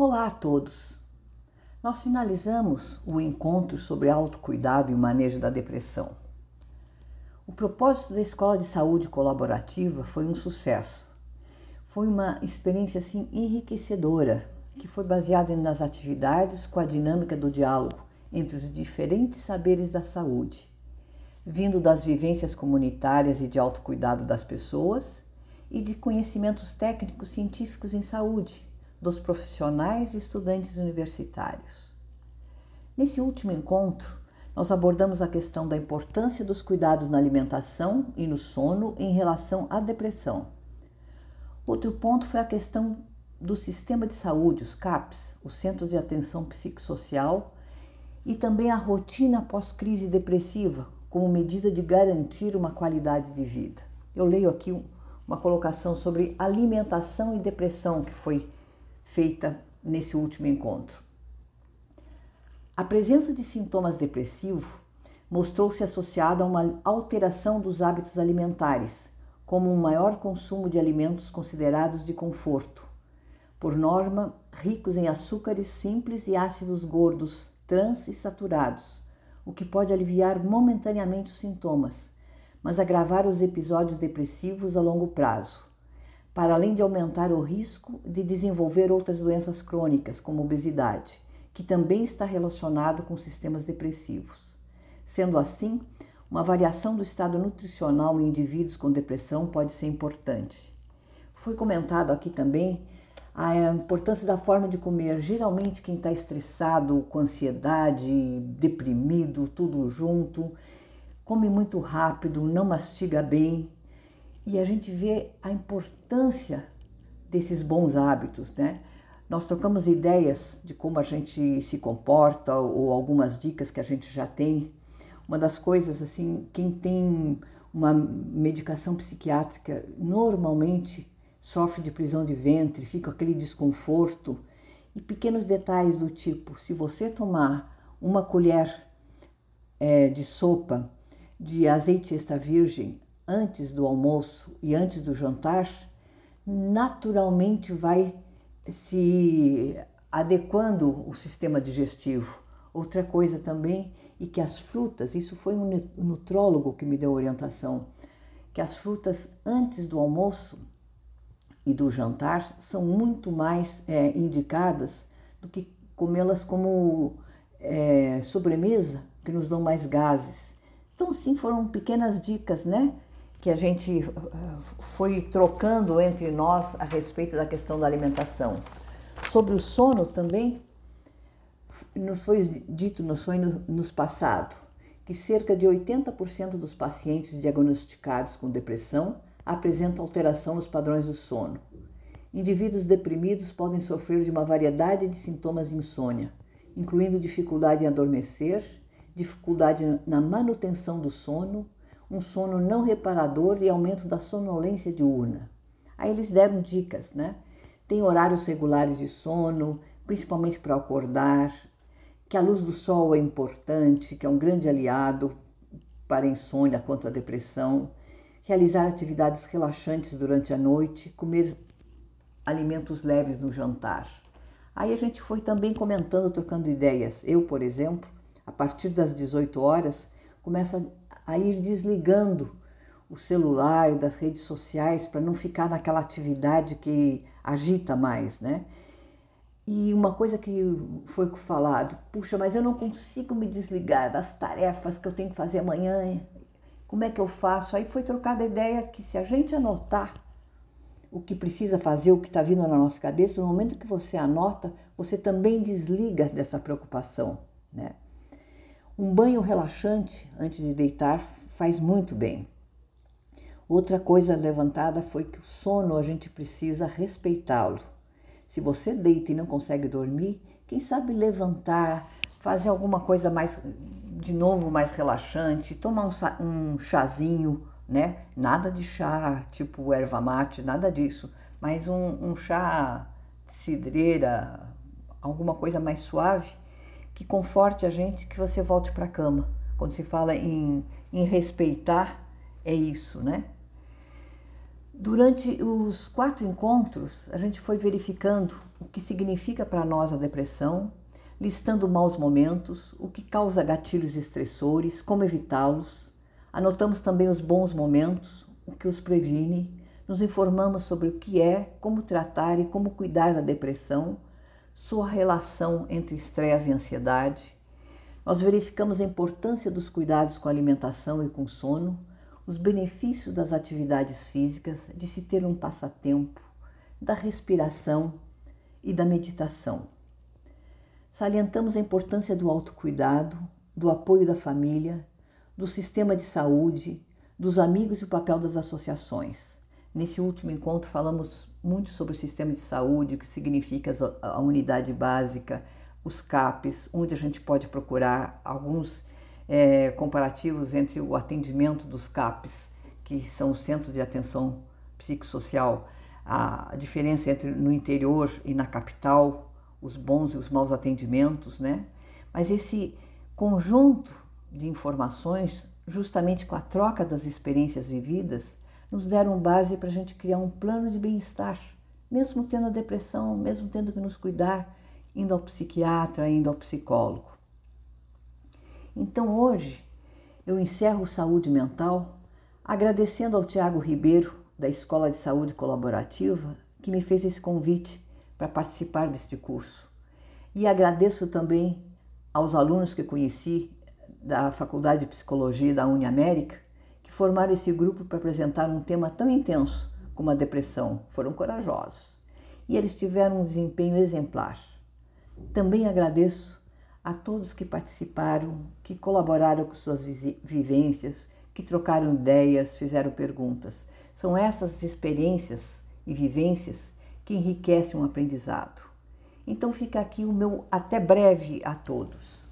Olá a todos! Nós finalizamos o encontro sobre autocuidado e o manejo da depressão. O propósito da Escola de Saúde Colaborativa foi um sucesso. Foi uma experiência assim enriquecedora, que foi baseada nas atividades com a dinâmica do diálogo entre os diferentes saberes da saúde, vindo das vivências comunitárias e de autocuidado das pessoas e de conhecimentos técnicos científicos em saúde dos profissionais e estudantes universitários. Nesse último encontro, nós abordamos a questão da importância dos cuidados na alimentação e no sono em relação à depressão. Outro ponto foi a questão do sistema de saúde, os CAPs, o Centro de Atenção Psicossocial, e também a rotina pós-crise depressiva, como medida de garantir uma qualidade de vida. Eu leio aqui uma colocação sobre alimentação e depressão que foi feita nesse último encontro. A presença de sintomas depressivos mostrou-se associada a uma alteração dos hábitos alimentares, como um maior consumo de alimentos considerados de conforto, por norma ricos em açúcares simples e ácidos gordos trans e saturados, o que pode aliviar momentaneamente os sintomas, mas agravar os episódios depressivos a longo prazo, para além de aumentar o risco de desenvolver outras doenças crônicas, como obesidade que também está relacionado com sistemas depressivos. Sendo assim, uma variação do estado nutricional em indivíduos com depressão pode ser importante. Foi comentado aqui também a importância da forma de comer. Geralmente, quem está estressado, com ansiedade, deprimido, tudo junto, come muito rápido, não mastiga bem. E a gente vê a importância desses bons hábitos, né? Nós trocamos ideias de como a gente se comporta ou algumas dicas que a gente já tem. Uma das coisas, assim, quem tem uma medicação psiquiátrica normalmente sofre de prisão de ventre, fica aquele desconforto. E pequenos detalhes do tipo: se você tomar uma colher é, de sopa de azeite extra virgem antes do almoço e antes do jantar, naturalmente vai se adequando o sistema digestivo. Outra coisa também, e que as frutas, isso foi um nutrólogo que me deu orientação, que as frutas antes do almoço e do jantar são muito mais é, indicadas do que comê-las como é, sobremesa, que nos dão mais gases. Então, sim, foram pequenas dicas, né? Que a gente eh, foi trocando entre nós a respeito da questão da alimentação. Sobre o sono também, nos foi dito no sonho nos passado que cerca de 80% dos pacientes diagnosticados com depressão apresentam alteração nos padrões do sono. Indivíduos deprimidos podem sofrer de uma variedade de sintomas de insônia, incluindo dificuldade em adormecer, dificuldade na manutenção do sono, um sono não reparador e aumento da sonolência diurna. Aí eles deram dicas, né? Tem horários regulares de sono, principalmente para acordar, que a luz do sol é importante, que é um grande aliado para a insônia quanto à depressão, realizar atividades relaxantes durante a noite, comer alimentos leves no jantar. Aí a gente foi também comentando, trocando ideias. Eu, por exemplo, a partir das 18 horas, começo a ir desligando o celular das redes sociais para não ficar naquela atividade que agita mais, né? E uma coisa que foi falado, puxa, mas eu não consigo me desligar das tarefas que eu tenho que fazer amanhã. Como é que eu faço? Aí foi trocada a ideia que se a gente anotar o que precisa fazer, o que está vindo na nossa cabeça, no momento que você anota, você também desliga dessa preocupação, né? Um banho relaxante antes de deitar faz muito bem. Outra coisa levantada foi que o sono a gente precisa respeitá-lo. Se você deita e não consegue dormir, quem sabe levantar, fazer alguma coisa mais, de novo, mais relaxante, tomar um, um chazinho, né? Nada de chá tipo erva mate, nada disso, mas um, um chá cidreira, alguma coisa mais suave que conforte a gente que você volte para a cama. Quando se fala em, em respeitar, é isso, né? Durante os quatro encontros, a gente foi verificando o que significa para nós a depressão, listando maus momentos, o que causa gatilhos estressores, como evitá-los. Anotamos também os bons momentos, o que os previne. Nos informamos sobre o que é, como tratar e como cuidar da depressão, sua relação entre estresse e ansiedade. Nós verificamos a importância dos cuidados com a alimentação e com sono, os benefícios das atividades físicas, de se ter um passatempo, da respiração e da meditação. Salientamos a importância do autocuidado, do apoio da família, do sistema de saúde, dos amigos e o papel das associações. Nesse último encontro falamos muito sobre o sistema de saúde, o que significa a unidade básica, os CAPs, onde a gente pode procurar alguns é, comparativos entre o atendimento dos CAPs, que são o Centro de Atenção Psicossocial, a diferença entre no interior e na capital, os bons e os maus atendimentos, né? Mas esse conjunto de informações, justamente com a troca das experiências vividas, nos deram base para a gente criar um plano de bem-estar, mesmo tendo a depressão, mesmo tendo que nos cuidar, indo ao psiquiatra, indo ao psicólogo. Então hoje eu encerro Saúde Mental agradecendo ao Tiago Ribeiro, da Escola de Saúde Colaborativa, que me fez esse convite para participar deste curso. E agradeço também aos alunos que conheci da Faculdade de Psicologia da Uniamérica, formaram esse grupo para apresentar um tema tão intenso como a depressão. Foram corajosos e eles tiveram um desempenho exemplar. Também agradeço a todos que participaram, que colaboraram com suas vivências, que trocaram ideias, fizeram perguntas. São essas experiências e vivências que enriquecem um aprendizado. Então fica aqui o meu até breve a todos.